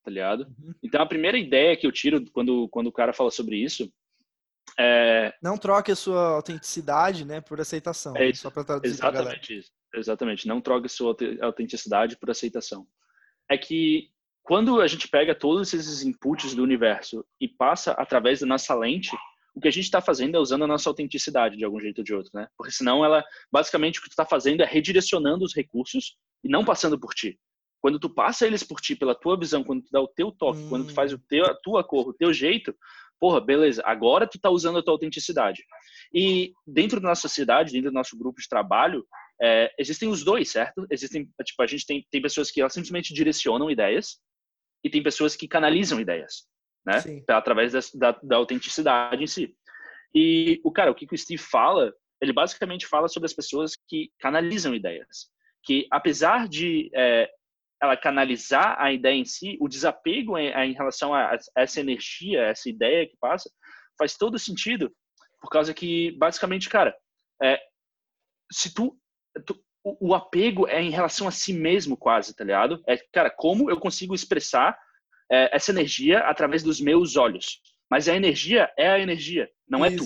Tá ligado? Uhum. Então, a primeira ideia que eu tiro quando, quando o cara fala sobre isso é... Não troque a sua autenticidade, né, por aceitação. É isso. Só para traduzir Exatamente isso. Exatamente. Não troque sua autenticidade por aceitação. É que quando a gente pega todos esses inputs do universo e passa através da nossa lente, o que a gente está fazendo é usando a nossa autenticidade de algum jeito ou de outro, né? Porque senão ela, basicamente, o que tu está fazendo é redirecionando os recursos e não passando por ti. Quando tu passa eles por ti, pela tua visão, quando tu dá o teu toque, hum. quando tu faz o teu, a tua cor, o teu jeito, porra, beleza, agora tu tá usando a tua autenticidade. E dentro da nossa sociedade, dentro do nosso grupo de trabalho, é, existem os dois, certo? Existem, tipo, a gente tem, tem pessoas que elas simplesmente direcionam ideias e tem pessoas que canalizam ideias, né? Sim. Através da, da, da, autenticidade em si. E o cara, o que o Steve fala, ele basicamente fala sobre as pessoas que canalizam ideias, que apesar de é, ela canalizar a ideia em si, o desapego em, em relação a, a essa energia, essa ideia que passa, faz todo sentido, por causa que basicamente, cara, é, se tu o, apego é em relação a si mesmo, quase, tá ligado? É, cara, como eu consigo expressar é, essa energia através dos meus olhos? Mas a energia é a energia, não Isso. é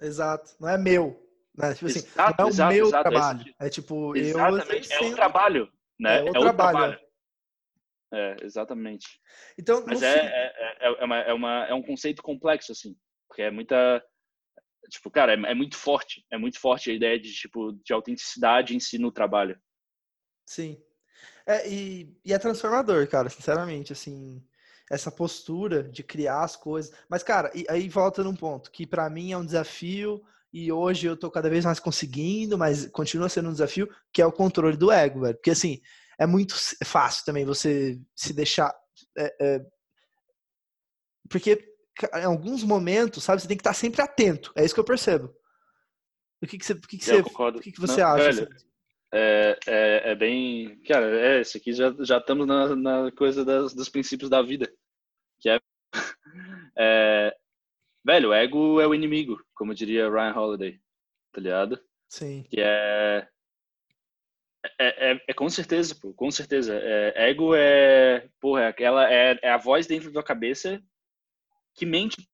tu. Exato, não é meu. Né? Tipo assim, exato, não é o exato, meu exato, trabalho. É, tipo, Exatamente, eu, é o trabalho, né? É o, é o trabalho. trabalho. É, exatamente. Então, Mas é, é, é, é, uma, é, uma, é um conceito complexo, assim, porque é muita tipo, cara, é, é, muito forte, é muito forte a ideia de tipo de autenticidade em si no trabalho. Sim. É, e, e é transformador, cara, sinceramente, assim, essa postura de criar as coisas. Mas, cara, e, aí volta num ponto que para mim é um desafio e hoje eu tô cada vez mais conseguindo, mas continua sendo um desafio, que é o controle do ego, velho. Porque, assim, é muito fácil também você se deixar. É, é, porque em alguns momentos, sabe, você tem que estar sempre atento. É isso que eu percebo. O que, que você, o que, que você, o que, que você Não, acha? Velho, é, é, é, bem. Cara, é, isso aqui já, já estamos na, na coisa das, dos princípios da vida. Que é, é. Velho, o ego é o inimigo, como diria Ryan Holiday. Tá ligado? Sim. Que é. É, é, é, com certeza, pô, com certeza. É, ego é, porra, é aquela é, é a voz dentro da cabeça que mente,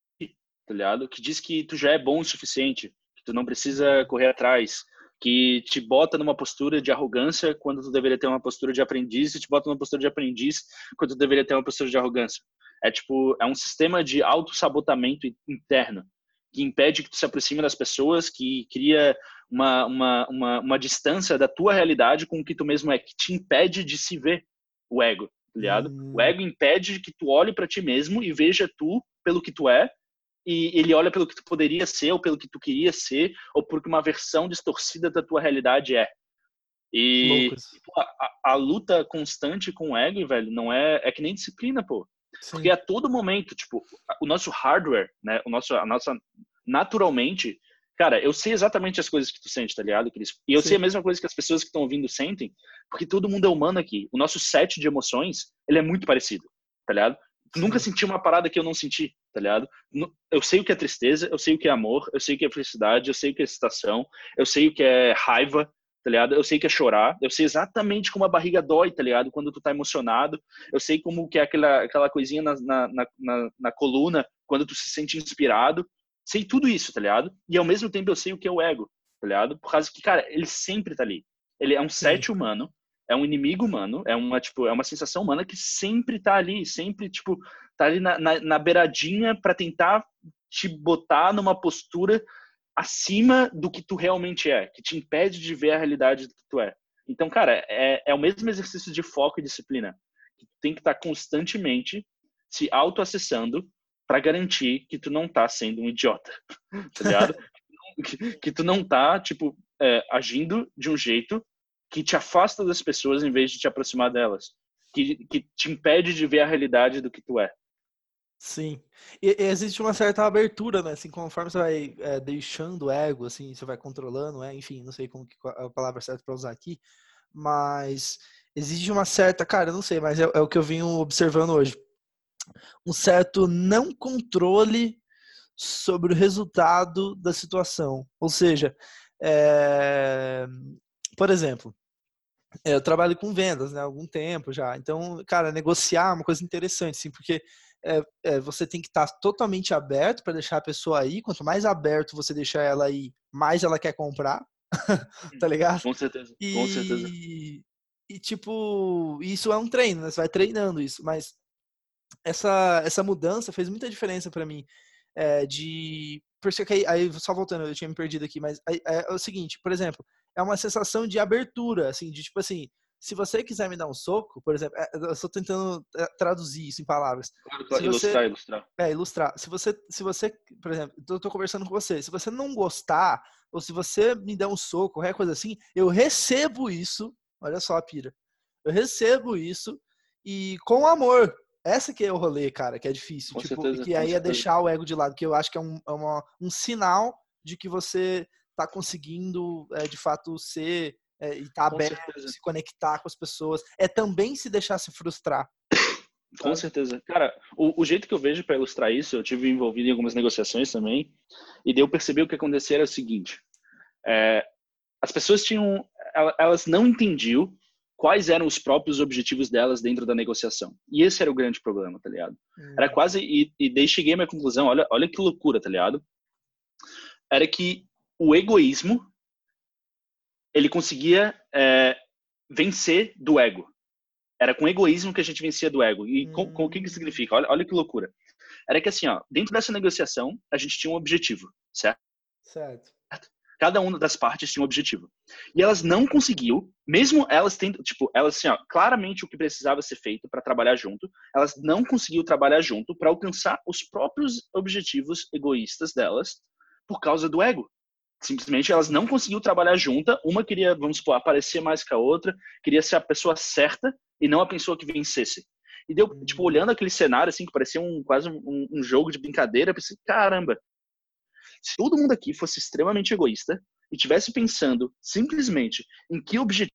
tá ligado? Que diz que tu já é bom o suficiente, que tu não precisa correr atrás, que te bota numa postura de arrogância quando tu deveria ter uma postura de aprendiz e te bota numa postura de aprendiz quando tu deveria ter uma postura de arrogância. É tipo, é um sistema de auto-sabotamento interno que impede que tu se aproxime das pessoas, que cria uma, uma, uma, uma distância da tua realidade com o que tu mesmo é, que te impede de se ver o ego, tá ligado? Hum. O ego impede que tu olhe para ti mesmo e veja tu pelo que tu é e ele olha pelo que tu poderia ser ou pelo que tu queria ser ou porque uma versão distorcida da tua realidade é. E a, a, a, luta constante com o ego, velho, não é é que nem disciplina, pô. Sim. Porque a todo momento, tipo, o nosso hardware, né, o nosso a nossa naturalmente, cara, eu sei exatamente as coisas que tu sente, tá ligado, Cris? E eu Sim. sei a mesma coisa que as pessoas que estão ouvindo sentem, porque todo mundo é humano aqui. O nosso set de emoções, ele é muito parecido, tá ligado? Nunca senti uma parada que eu não senti, tá ligado? Eu sei o que é tristeza, eu sei o que é amor, eu sei o que é felicidade, eu sei o que é excitação, eu sei o que é raiva, tá ligado? Eu sei o que é chorar, eu sei exatamente como a barriga dói, tá ligado? Quando tu tá emocionado, eu sei como que é aquela, aquela coisinha na, na, na, na coluna quando tu se sente inspirado, sei tudo isso, tá ligado? E ao mesmo tempo eu sei o que é o ego, tá ligado? Por causa que, cara, ele sempre tá ali. Ele é um set humano, é um inimigo humano, é uma, tipo, é uma sensação humana que sempre tá ali, sempre, tipo, tá ali na, na, na beiradinha para tentar te botar numa postura acima do que tu realmente é, que te impede de ver a realidade do que tu é. Então, cara, é, é o mesmo exercício de foco e disciplina. Tu tem que estar tá constantemente se autoacessando para garantir que tu não tá sendo um idiota, tá ligado? que, que, tu não tá, tipo, é, agindo de um jeito que te afasta das pessoas em vez de te aproximar delas. Que, que te impede de ver a realidade do que tu é. Sim. E, existe uma certa abertura, né? Assim, conforme você vai é, deixando o ego, assim, você vai controlando, é, enfim, não sei como que a palavra certa para usar aqui, mas exige uma certa, cara, não sei, mas é, é, o que eu venho observando hoje. Um certo não controle sobre o resultado da situação. Ou seja, é, por exemplo, eu trabalho com vendas né, há algum tempo já. Então, cara, negociar é uma coisa interessante, assim, porque é, é, você tem que estar tá totalmente aberto para deixar a pessoa aí. Quanto mais aberto você deixar ela aí, mais ela quer comprar. tá ligado? Com certeza. E, com certeza. E, tipo, isso é um treino, né? Você vai treinando isso. Mas essa, essa mudança fez muita diferença para mim. É, de. Por isso que aí, aí, só voltando, eu tinha me perdido aqui, mas é, é o seguinte, por exemplo, é uma sensação de abertura, assim, de tipo assim, se você quiser me dar um soco, por exemplo, é, eu estou tentando é, traduzir isso em palavras. Claro, claro, ilustrar, ilustrar. É, ilustrar. Se você, se você, por exemplo, eu estou conversando com você, se você não gostar, ou se você me der um soco, qualquer coisa assim, eu recebo isso, olha só a pira, eu recebo isso e com amor. Essa que é o rolê, cara, que é difícil. Com tipo, certeza, que aí é certeza. é deixar o ego de lado, que eu acho que é um, é uma, um sinal de que você está conseguindo, é, de fato, ser é, e estar tá aberto, certeza. se conectar com as pessoas, é também se deixar se frustrar. Com certeza. Cara, o, o jeito que eu vejo para ilustrar isso, eu tive envolvido em algumas negociações também, e eu percebi o que acontecia era o seguinte: é, as pessoas tinham, elas não entendiam quais eram os próprios objetivos delas dentro da negociação. E esse era o grande problema, tá ligado? Hum. Era quase, e, e daí cheguei à minha conclusão, olha, olha que loucura, tá ligado? Era que o egoísmo ele conseguia é, vencer do ego. Era com egoísmo que a gente vencia do ego. E com, com o que, que hum. significa? Olha, olha que loucura. Era que assim, ó, dentro dessa negociação, a gente tinha um objetivo, certo? Certo. Cada uma das partes tinha um objetivo. E elas não conseguiu, mesmo elas tendo, tipo, elas assim, ó, claramente o que precisava ser feito para trabalhar junto, elas não conseguiu trabalhar junto para alcançar os próprios objetivos egoístas delas por causa do ego simplesmente elas não conseguiam trabalhar junta. Uma queria, vamos supor, aparecer mais que a outra, queria ser a pessoa certa e não a pessoa que vencesse. E deu, uhum. tipo, olhando aquele cenário, assim, que parecia um, quase um, um jogo de brincadeira, eu pensei, caramba, se todo mundo aqui fosse extremamente egoísta e tivesse pensando simplesmente em que objetivo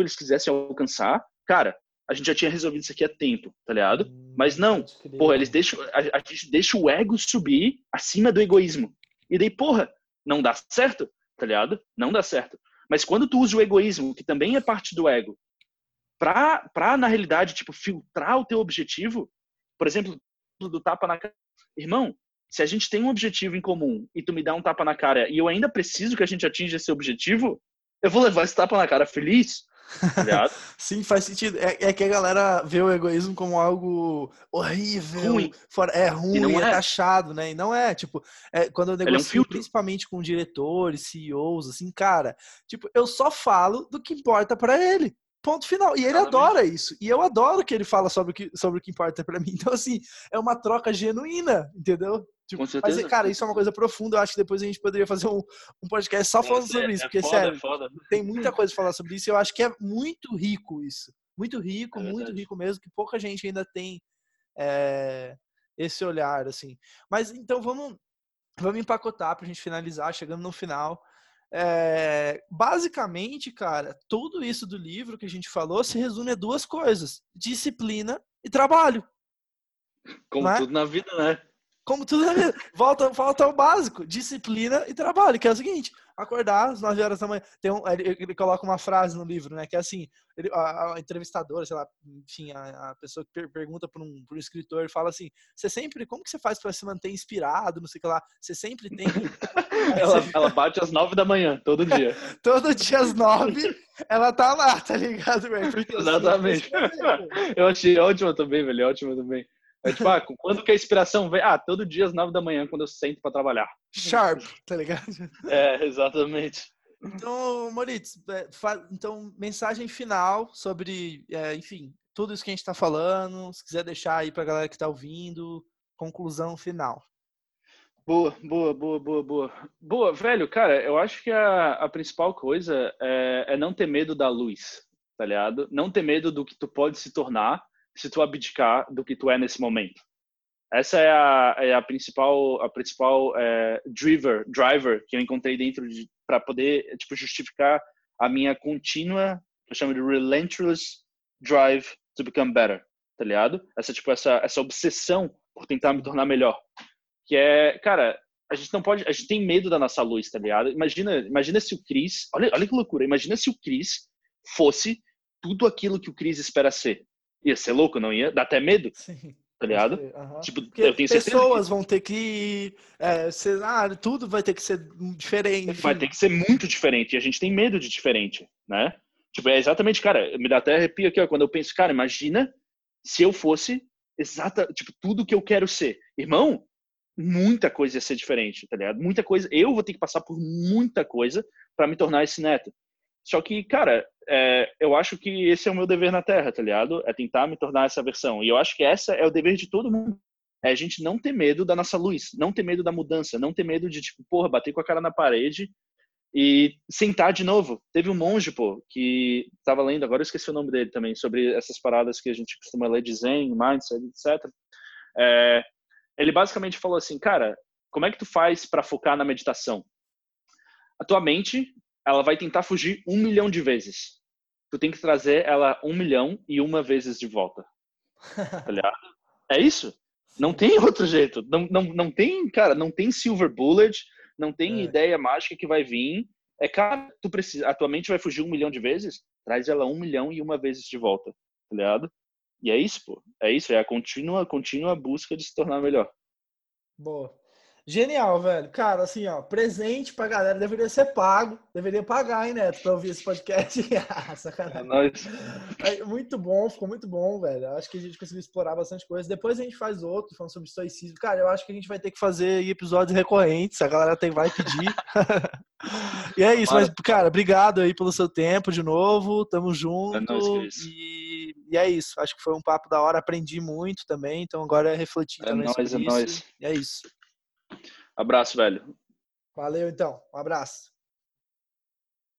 eles quisessem alcançar, cara, a gente já tinha resolvido isso aqui há tempo, tá ligado? Hum, Mas não, porra, eles deixam, a, a gente deixa o ego subir acima do egoísmo. E daí, porra, não dá certo, tá ligado? Não dá certo. Mas quando tu usa o egoísmo, que também é parte do ego, pra, pra na realidade, tipo, filtrar o teu objetivo, por exemplo, do tapa na cara. Irmão, se a gente tem um objetivo em comum e tu me dá um tapa na cara e eu ainda preciso que a gente atinja esse objetivo, eu vou levar esse tapa na cara feliz. Tá Sim, faz sentido. É, é, que a galera vê o egoísmo como algo horrível, ruim. Fora, é ruim, é, é taxado, né? E não é, tipo, é, quando eu negocio, é um principalmente com diretores, CEOs, assim, cara, tipo, eu só falo do que importa para ele. Ponto final. E ele adora isso. E eu adoro que ele fala sobre o que, sobre o que importa para mim. Então, assim, é uma troca genuína, entendeu? Tipo, Com certeza. Mas, cara, isso é uma coisa profunda. Eu acho que depois a gente poderia fazer um, um podcast só falando sobre é, isso. Porque, é foda, sério, foda. tem muita coisa pra falar sobre isso. E eu acho que é muito rico isso. Muito rico, é muito rico mesmo, que pouca gente ainda tem é, esse olhar, assim. Mas então vamos, vamos empacotar pra gente finalizar, chegando no final. É, basicamente, cara, tudo isso do livro que a gente falou se resume a duas coisas: disciplina e trabalho. Como é? tudo na vida, né? Como tudo na vida. Volta, volta ao básico: disciplina e trabalho, que é o seguinte: acordar às 9 horas da manhã. Tem um, ele, ele, coloca uma frase no livro, né? Que é assim: ele, a, a, entrevistadora, sei lá, enfim, a, a pessoa que per, pergunta para um, um escritor, fala assim: você sempre, como que você faz para se manter inspirado? Não sei o que lá. Você sempre tem. ela, ela bate às 9 da manhã, todo dia. todo dia às 9. ela tá lá, tá ligado, velho? Exatamente. eu achei ótima também, velho. Ótima também. É tipo, ah, quando que a inspiração vem? Ah, todo dia às nove da manhã, quando eu sento para trabalhar. Sharp, tá ligado? É, exatamente. Então, Moritz, é, então, mensagem final sobre, é, enfim, tudo isso que a gente está falando. Se quiser deixar aí para a galera que está ouvindo, conclusão final. Boa, boa, boa, boa, boa. Boa, velho, cara, eu acho que a, a principal coisa é, é não ter medo da luz, tá ligado? Não ter medo do que tu pode se tornar se tu abdicar do que tu é nesse momento. Essa é a, é a principal, a principal é, driver, driver que eu encontrei dentro de para poder tipo justificar a minha contínua, eu chamo de relentless drive to become better, tá ligado? Essa tipo essa essa obsessão por tentar me tornar melhor, que é, cara, a gente não pode, a gente tem medo da nossa luz, tá ligado? Imagina, imagina se o Chris, olha, olha que loucura, imagina se o Chris fosse tudo aquilo que o Chris espera ser. Ia ser louco, não ia? Dá até medo. Sim. Tá ligado? Uhum. Tipo, Porque eu tenho pessoas que... vão ter que. É, ser, ah, tudo vai ter que ser diferente. Vai ter que ser muito diferente. E a gente tem medo de diferente, né? Tipo, é exatamente, cara, me dá até arrepio aqui, ó, quando eu penso, cara, imagina se eu fosse exata, tipo, tudo que eu quero ser. Irmão, muita coisa ia ser diferente, tá ligado? Muita coisa. Eu vou ter que passar por muita coisa para me tornar esse neto. Só que, cara, é, eu acho que esse é o meu dever na Terra, tá ligado? É tentar me tornar essa versão. E eu acho que essa é o dever de todo mundo. É a gente não ter medo da nossa luz, não ter medo da mudança, não ter medo de, tipo, porra, bater com a cara na parede e sentar de novo. Teve um monge, pô, que tava lendo, agora eu esqueci o nome dele também, sobre essas paradas que a gente costuma ler de Zen, Mindset, etc. É, ele basicamente falou assim, cara, como é que tu faz para focar na meditação? A tua mente ela vai tentar fugir um milhão de vezes. Tu tem que trazer ela um milhão e uma vezes de volta. Tá é isso. Não tem outro jeito. Não, não, não tem, cara, não tem silver bullet, não tem é. ideia mágica que vai vir. É, cara, tu precisa, a tua mente vai fugir um milhão de vezes, traz ela um milhão e uma vezes de volta, tá ligado? E é isso, pô. É isso, é a contínua, contínua busca de se tornar melhor. Boa. Genial, velho. Cara, assim, ó, presente pra galera deveria ser pago. Deveria pagar, hein, Neto, pra ouvir esse podcast. ah, sacanagem. É nóis. muito bom, ficou muito bom, velho. Acho que a gente conseguiu explorar bastante coisa. Depois a gente faz outro falando sobre estoicismo. Cara, eu acho que a gente vai ter que fazer episódios recorrentes. A galera tem, vai pedir. e é isso, mas, cara, obrigado aí pelo seu tempo de novo. Tamo junto. É nóis, e, e é isso. Acho que foi um papo da hora. Aprendi muito também. Então agora é refletir é também nóis, sobre é isso. Nóis. E é isso. Abraço, velho. Valeu, então. Um abraço.